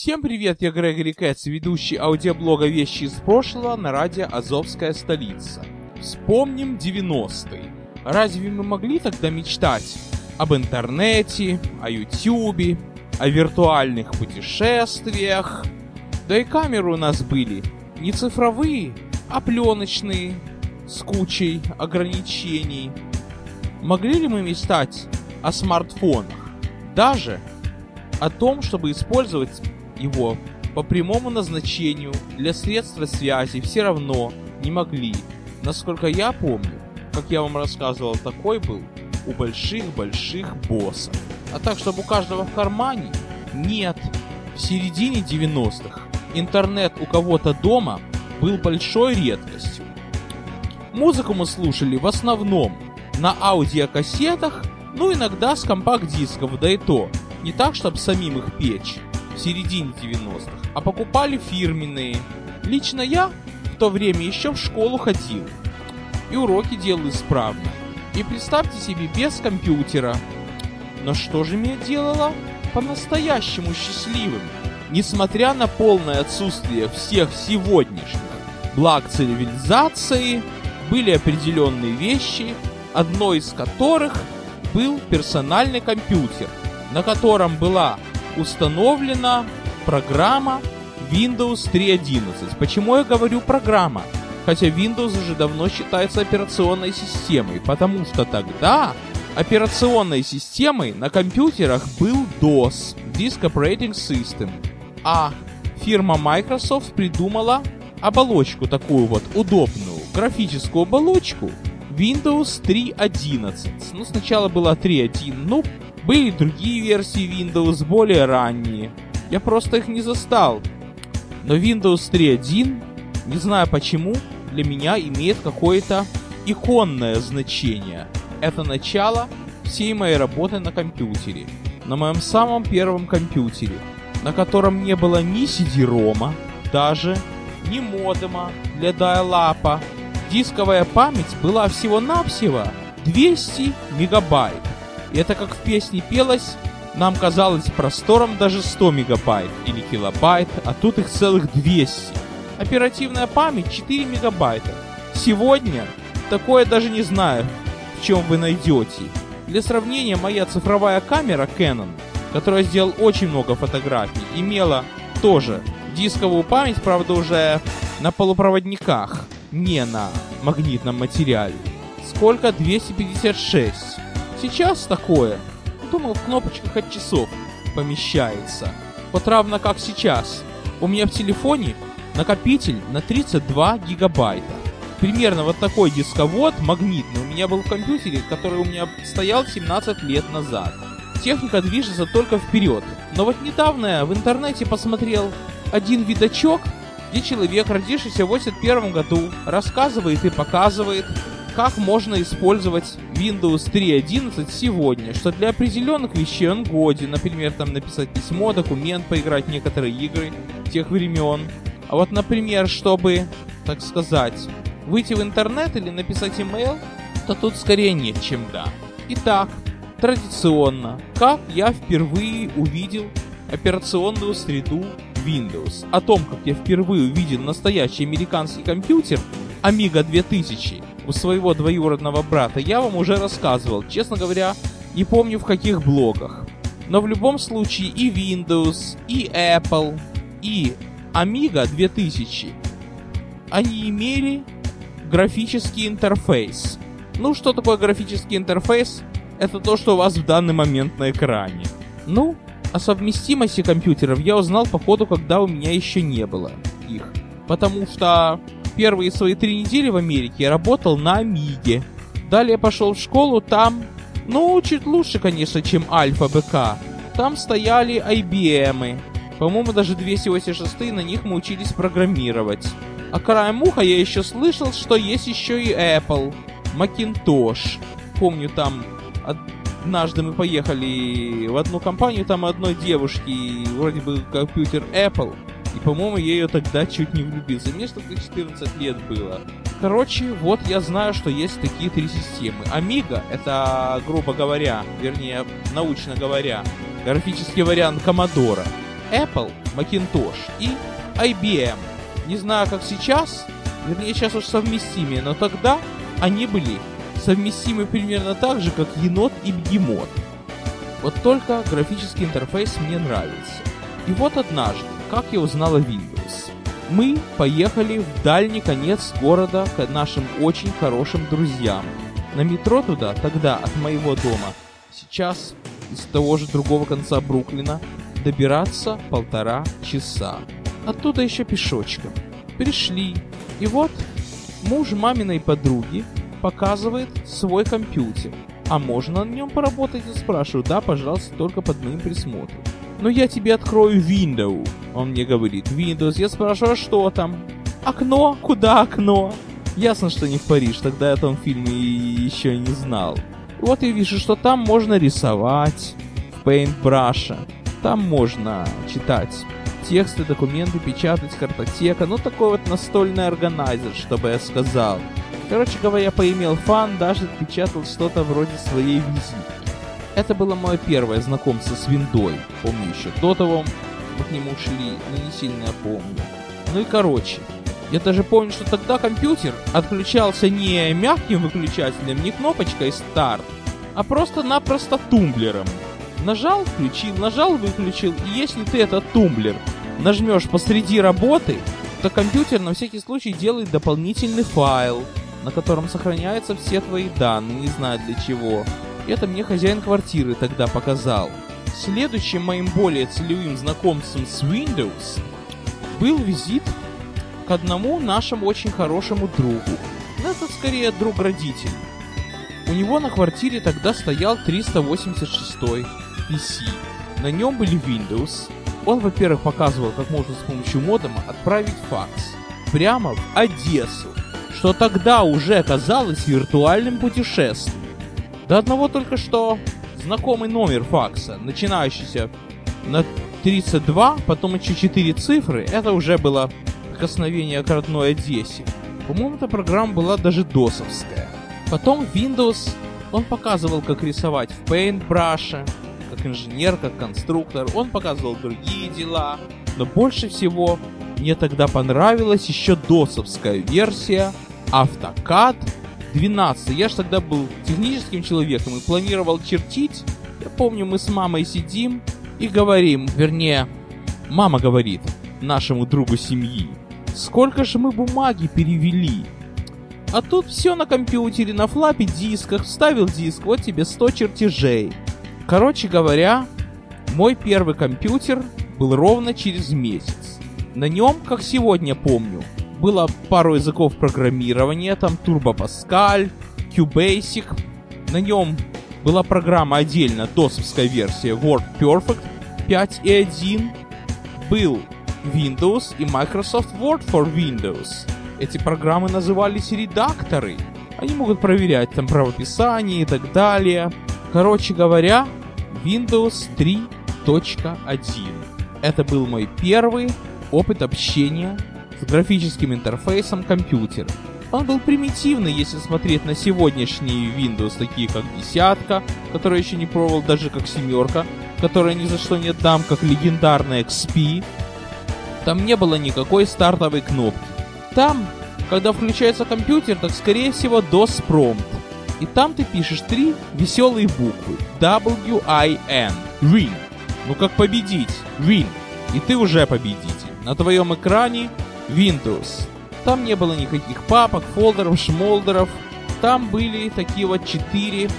Всем привет, я Грегори Кэтс, ведущий аудиоблога «Вещи из прошлого» на радио «Азовская столица». Вспомним 90-е. Разве мы могли тогда мечтать об интернете, о ютюбе, о виртуальных путешествиях? Да и камеры у нас были не цифровые, а пленочные, с кучей ограничений. Могли ли мы мечтать о смартфонах? Даже о том, чтобы использовать его по прямому назначению для средства связи все равно не могли. Насколько я помню, как я вам рассказывал, такой был у больших-больших боссов. А так, чтобы у каждого в кармане? Нет. В середине 90-х интернет у кого-то дома был большой редкостью. Музыку мы слушали в основном на аудиокассетах, ну иногда с компакт-дисков, да и то, не так, чтобы самим их печь в середине 90-х, а покупали фирменные. Лично я в то время еще в школу ходил и уроки делал исправно. И представьте себе, без компьютера. Но что же меня делало по-настоящему счастливым? Несмотря на полное отсутствие всех сегодняшних благ цивилизации, были определенные вещи, одной из которых был персональный компьютер, на котором была установлена программа Windows 3.11. Почему я говорю программа? Хотя Windows уже давно считается операционной системой, потому что тогда операционной системой на компьютерах был DOS, Disk Operating System, а фирма Microsoft придумала оболочку такую вот удобную, графическую оболочку Windows 3.11. Ну, сначала была 3.1, ну, были другие версии Windows, более ранние. Я просто их не застал. Но Windows 3.1, не знаю почему, для меня имеет какое-то иконное значение. Это начало всей моей работы на компьютере. На моем самом первом компьютере, на котором не было ни CD-рома, даже ни модема для dial Дисковая память была всего-навсего 200 мегабайт. И это как в песне пелось, нам казалось простором даже 100 мегабайт или килобайт, а тут их целых 200. Оперативная память 4 мегабайта. Сегодня такое даже не знаю, в чем вы найдете. Для сравнения, моя цифровая камера Canon, которая сделал очень много фотографий, имела тоже дисковую память, правда уже на полупроводниках, не на магнитном материале. Сколько? 256. Сейчас такое, думал, в кнопочках от часов помещается. Вот равно как сейчас. У меня в телефоне накопитель на 32 гигабайта. Примерно вот такой дисковод магнитный у меня был в компьютере, который у меня стоял 17 лет назад. Техника движется только вперед. Но вот недавно я в интернете посмотрел один видачок, где человек, родившийся в 81 году, рассказывает и показывает, как можно использовать Windows 3.11 сегодня, что для определенных вещей он годен, например, там написать письмо, документ, поиграть в некоторые игры тех времен. А вот, например, чтобы, так сказать, выйти в интернет или написать email, то тут скорее нет, чем да. Итак, традиционно, как я впервые увидел операционную среду Windows. О том, как я впервые увидел настоящий американский компьютер Amiga 2000, у своего двоюродного брата я вам уже рассказывал, честно говоря, не помню в каких блогах. Но в любом случае и Windows, и Apple, и Amiga 2000, они имели графический интерфейс. Ну, что такое графический интерфейс? Это то, что у вас в данный момент на экране. Ну, о совместимости компьютеров я узнал по ходу, когда у меня еще не было их. Потому что первые свои три недели в Америке работал на Амиге. Далее пошел в школу, там, ну, чуть лучше, конечно, чем Альфа БК. Там стояли IBM. По-моему, даже 286 на них мы учились программировать. А краем уха я еще слышал, что есть еще и Apple, Macintosh. Помню, там однажды мы поехали в одну компанию, там одной девушки, вроде бы компьютер Apple, и, по-моему, я ее тогда чуть не влюбился. Мне что-то 14 лет было. Короче, вот я знаю, что есть такие три системы. Amiga — это, грубо говоря, вернее, научно говоря, графический вариант Commodore. Apple, Macintosh и IBM. Не знаю, как сейчас, вернее, сейчас уж совместимые, но тогда они были совместимы примерно так же, как енот и бегемот. Вот только графический интерфейс мне нравится. И вот однажды, как я узнал о Windows. Мы поехали в дальний конец города к нашим очень хорошим друзьям. На метро туда, тогда от моего дома, сейчас из того же другого конца Бруклина, добираться полтора часа. Оттуда еще пешочком. Пришли. И вот муж маминой подруги показывает свой компьютер. А можно на нем поработать? Я спрашиваю. Да, пожалуйста, только под моим присмотром. Ну я тебе открою Windows. Он мне говорит, Windows. Я спрашиваю, а что там? Окно? Куда окно? Ясно, что не в Париж, тогда я о том фильме еще не знал. Вот я вижу, что там можно рисовать в Paintbrush. Там можно читать тексты, документы, печатать, картотека. Ну, такой вот настольный органайзер, чтобы я сказал. Короче говоря, поимел фан, даже отпечатал что-то вроде своей визитки. Это было мое первое знакомство с виндой. Помню еще того, мы к нему шли, но не сильно я помню. Ну и короче, я даже помню, что тогда компьютер отключался не мягким выключателем, не кнопочкой старт, а просто-напросто тумблером. Нажал, включил, нажал, выключил, и если ты этот тумблер нажмешь посреди работы, то компьютер на всякий случай делает дополнительный файл, на котором сохраняются все твои данные, не знаю для чего. Это мне хозяин квартиры тогда показал. Следующим моим более целевым знакомством с Windows был визит к одному нашему очень хорошему другу. Ну, это скорее друг родитель. У него на квартире тогда стоял 386 PC. На нем были Windows. Он, во-первых, показывал, как можно с помощью модема отправить факс прямо в Одессу что тогда уже казалось виртуальным путешествием. До одного только что знакомый номер факса, начинающийся на 32, потом еще 4 цифры, это уже было прикосновение к родной Одессе. По-моему, эта программа была даже досовская. Потом Windows, он показывал, как рисовать в Paintbrush, как инженер, как конструктор, он показывал другие дела. Но больше всего мне тогда понравилась еще досовская версия AutoCAD 12. Я же тогда был техническим человеком и планировал чертить. Я помню, мы с мамой сидим и говорим, вернее, мама говорит нашему другу семьи, сколько же мы бумаги перевели. А тут все на компьютере, на флапе дисках, вставил диск, вот тебе 100 чертежей. Короче говоря, мой первый компьютер был ровно через месяц. На нем, как сегодня помню, было пару языков программирования, там Turbo Pascal, QBasic. На нем была программа отдельно, досовская версия Word Perfect 5.1. Был Windows и Microsoft Word for Windows. Эти программы назывались редакторы. Они могут проверять там правописание и так далее. Короче говоря, Windows 3.1. Это был мой первый опыт общения графическим интерфейсом компьютера. Он был примитивный, если смотреть на сегодняшние Windows, такие как десятка, которая еще не пробовал даже как семерка, которая ни за что не дам, как легендарная XP. Там не было никакой стартовой кнопки. Там, когда включается компьютер, так скорее всего DOS prompt. И там ты пишешь три веселые буквы. W-I-N. Win. Ну как победить? Win. И ты уже победитель. На твоем экране Windows. Там не было никаких папок, фолдеров, шмолдеров. Там были такие вот четыре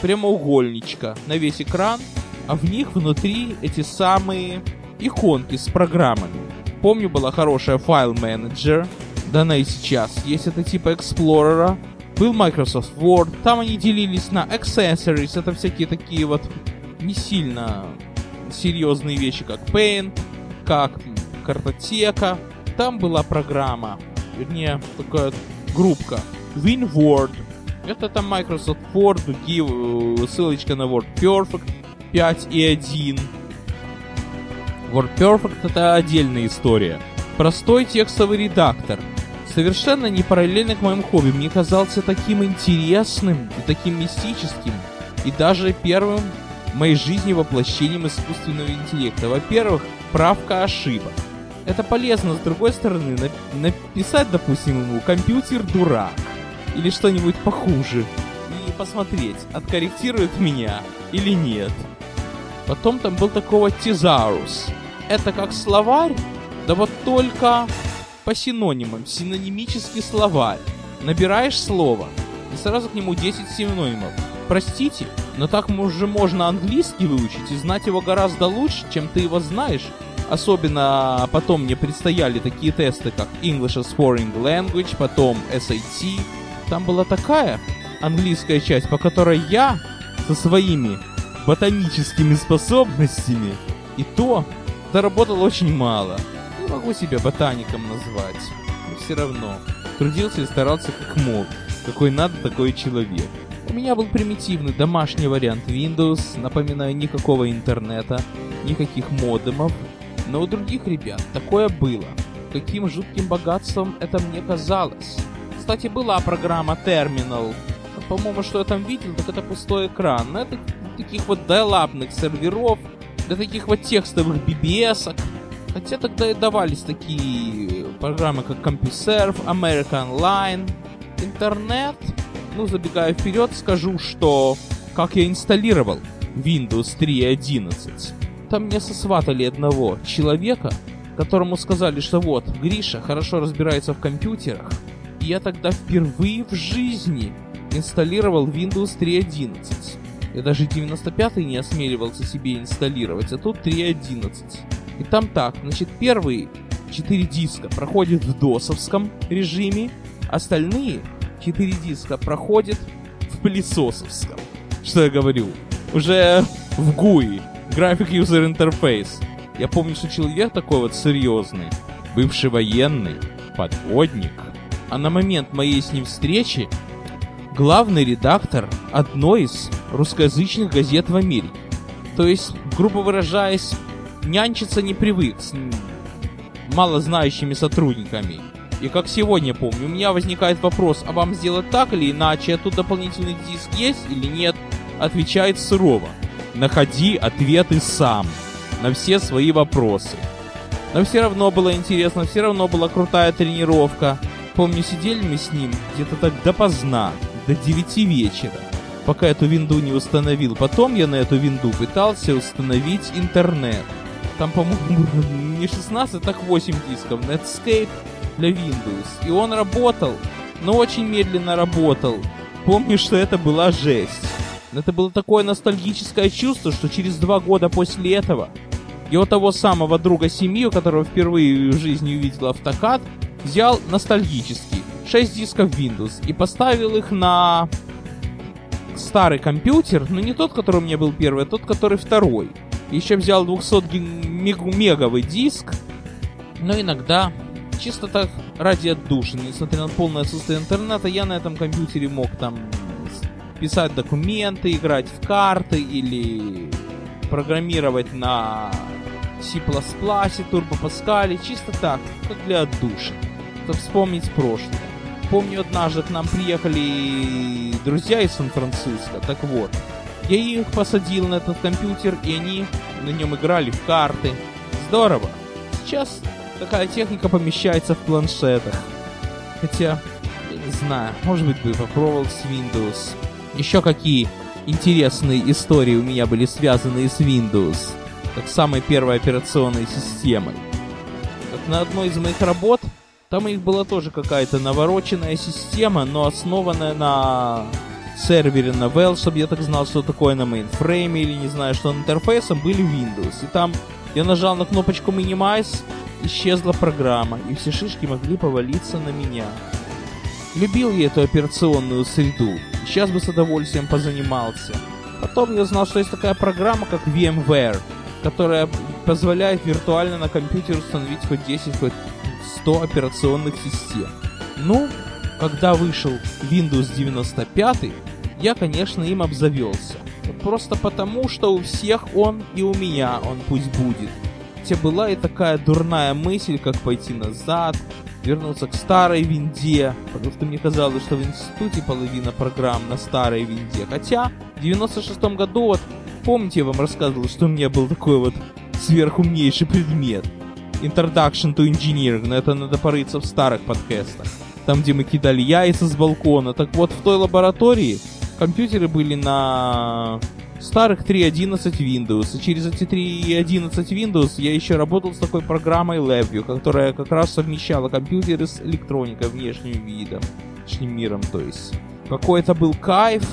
прямоугольничка на весь экран, а в них внутри эти самые иконки с программами. Помню, была хорошая файл менеджер, да она и сейчас есть, это типа Explorer. Был Microsoft Word, там они делились на accessories, это всякие такие вот не сильно серьезные вещи, как Paint, как картотека. Там была программа, вернее, такая группка WinWord. Это там Microsoft Word, другие, э, ссылочка на WordPerfect 5.1. WordPerfect это отдельная история. Простой текстовый редактор. Совершенно не параллельно к моим хобби. Мне казался таким интересным и таким мистическим. И даже первым в моей жизни воплощением искусственного интеллекта. Во-первых, правка ошибок. Это полезно, с другой стороны, написать, допустим, ему «компьютер дурак» или что-нибудь похуже. И посмотреть, откорректирует меня или нет. Потом там был такого Тизарус. Это как словарь, да вот только по синонимам, синонимический словарь. Набираешь слово, и сразу к нему 10 синонимов. Простите, но так уже можно английский выучить и знать его гораздо лучше, чем ты его знаешь. Особенно потом мне предстояли такие тесты, как English as Foreign Language, потом SAT. Там была такая английская часть, по которой я со своими ботаническими способностями и то заработал очень мало. Не могу себя ботаником назвать, но все равно. Трудился и старался как мог. Какой надо, такой человек. У меня был примитивный домашний вариант Windows, напоминаю, никакого интернета, никаких модемов, но у других ребят такое было. Каким жутким богатством это мне казалось. Кстати, была программа Terminal. По-моему, что я там видел, так это пустой экран. Но это таких вот дайлапных серверов, для таких вот текстовых BBS. -ок. Хотя тогда и давались такие программы, как CompuServe, American Online. Интернет, ну, забегая вперед, скажу, что как я инсталлировал Windows 3.11. Там мне сосватали одного человека, которому сказали, что вот, Гриша хорошо разбирается в компьютерах. И я тогда впервые в жизни инсталлировал Windows 3.11. Я даже 95-й не осмеливался себе инсталлировать, а тут 3.11. И там так, значит, первые 4 диска проходят в досовском режиме, остальные 4 диска проходят в пылесосовском. Что я говорю? Уже в GUI, Graphic User Interface. Я помню, что человек такой вот серьезный, бывший военный, подводник. А на момент моей с ним встречи главный редактор одной из русскоязычных газет в Америке. То есть, грубо выражаясь, нянчиться не привык с малознающими сотрудниками. И как сегодня помню, у меня возникает вопрос, а вам сделать так или иначе, а тут дополнительный диск есть или нет? Отвечает сурово. Находи ответы сам на все свои вопросы. Но все равно было интересно, все равно была крутая тренировка. Помню, сидели мы с ним где-то так допоздна, до 9 вечера, пока эту винду не установил. Потом я на эту винду пытался установить интернет. Там, по-моему, не 16, так 8 дисков. Netscape для Windows. И он работал, но очень медленно работал. Помню, что это была жесть. Это было такое ностальгическое чувство, что через два года после этого его того самого друга семьи, которого впервые в жизни увидел автокад, взял ностальгический 6 дисков Windows и поставил их на старый компьютер, но не тот, который у меня был первый, а тот, который второй. Еще взял 200 меговый диск, но иногда, чисто так ради отдушины, несмотря на полное отсутствие интернета, я на этом компьютере мог там писать документы, играть в карты или программировать на C++, Turbo Pascal, чисто так, как для отдушины, чтобы вспомнить прошлое. Помню, однажды к нам приехали друзья из Сан-Франциско, так вот, я их посадил на этот компьютер, и они на нем играли в карты. Здорово. Сейчас такая техника помещается в планшетах. Хотя, я не знаю, может быть бы попробовал с Windows. Еще какие интересные истории у меня были связаны с Windows, как самой первой операционной системой. Как на одной из моих работ Там у них была тоже какая-то навороченная система, но основанная на сервере на Well, чтобы я так знал, что такое на мейнфрейме или не знаю, что интерфейсом были Windows. И там я нажал на кнопочку Minimize, исчезла программа, и все шишки могли повалиться на меня. Любил я эту операционную среду, сейчас бы с удовольствием позанимался. Потом я узнал, что есть такая программа, как VMware, которая позволяет виртуально на компьютере установить хоть 10, хоть 100 операционных систем. Ну, когда вышел Windows 95, я, конечно, им обзавелся. Просто потому, что у всех он и у меня он пусть будет. Хотя была и такая дурная мысль, как пойти назад, вернуться к старой винде, потому что мне казалось, что в институте половина программ на старой винде. Хотя в 96 году, вот, помните, я вам рассказывал, что у меня был такой вот сверхумнейший предмет. Introduction to Engineering, но это надо порыться в старых подкастах. Там, где мы кидали яйца с балкона. Так вот, в той лаборатории компьютеры были на старых 3.11 Windows. И через эти 3.11 Windows я еще работал с такой программой LabVIEW, которая как раз совмещала компьютеры с электроникой внешним видом, внешним миром, то есть. Какой это был кайф,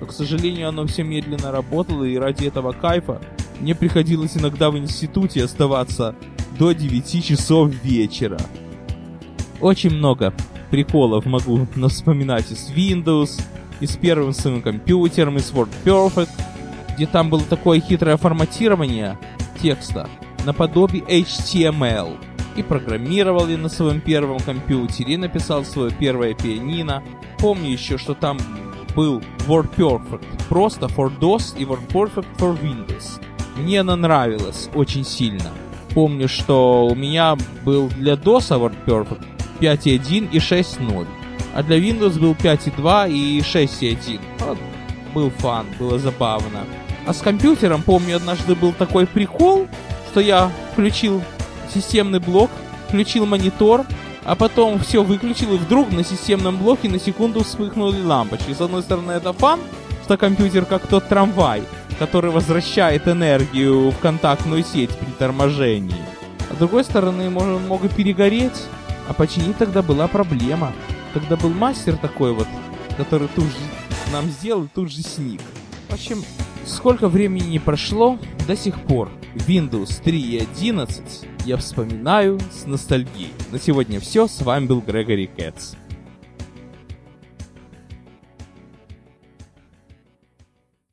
но, к сожалению, оно все медленно работало, и ради этого кайфа мне приходилось иногда в институте оставаться до 9 часов вечера. Очень много приколов могу вспоминать из Windows, и с первым своим компьютером, и с WordPerfect, где там было такое хитрое форматирование текста наподобие HTML. И программировал я на своем первом компьютере, и написал свое первое пианино. Помню еще, что там был WordPerfect просто for DOS и WordPerfect for Windows. Мне она нравилась очень сильно. Помню, что у меня был для DOS WordPerfect 5.1 и 6.0 а для Windows был 5.2 и 6.1. Вот, был фан, было забавно. А с компьютером, помню, однажды был такой прикол, что я включил системный блок, включил монитор, а потом все выключил, и вдруг на системном блоке на секунду вспыхнули лампочки. С одной стороны, это фан, что компьютер как тот трамвай, который возвращает энергию в контактную сеть при торможении. А с другой стороны, он мог и перегореть, а починить тогда была проблема. Тогда был мастер такой вот, который тут же нам сделал, тут же сник. В общем, сколько времени не прошло, до сих пор Windows 3 и 11 я вспоминаю с ностальгией. На сегодня все, с вами был Грегори Кэтс.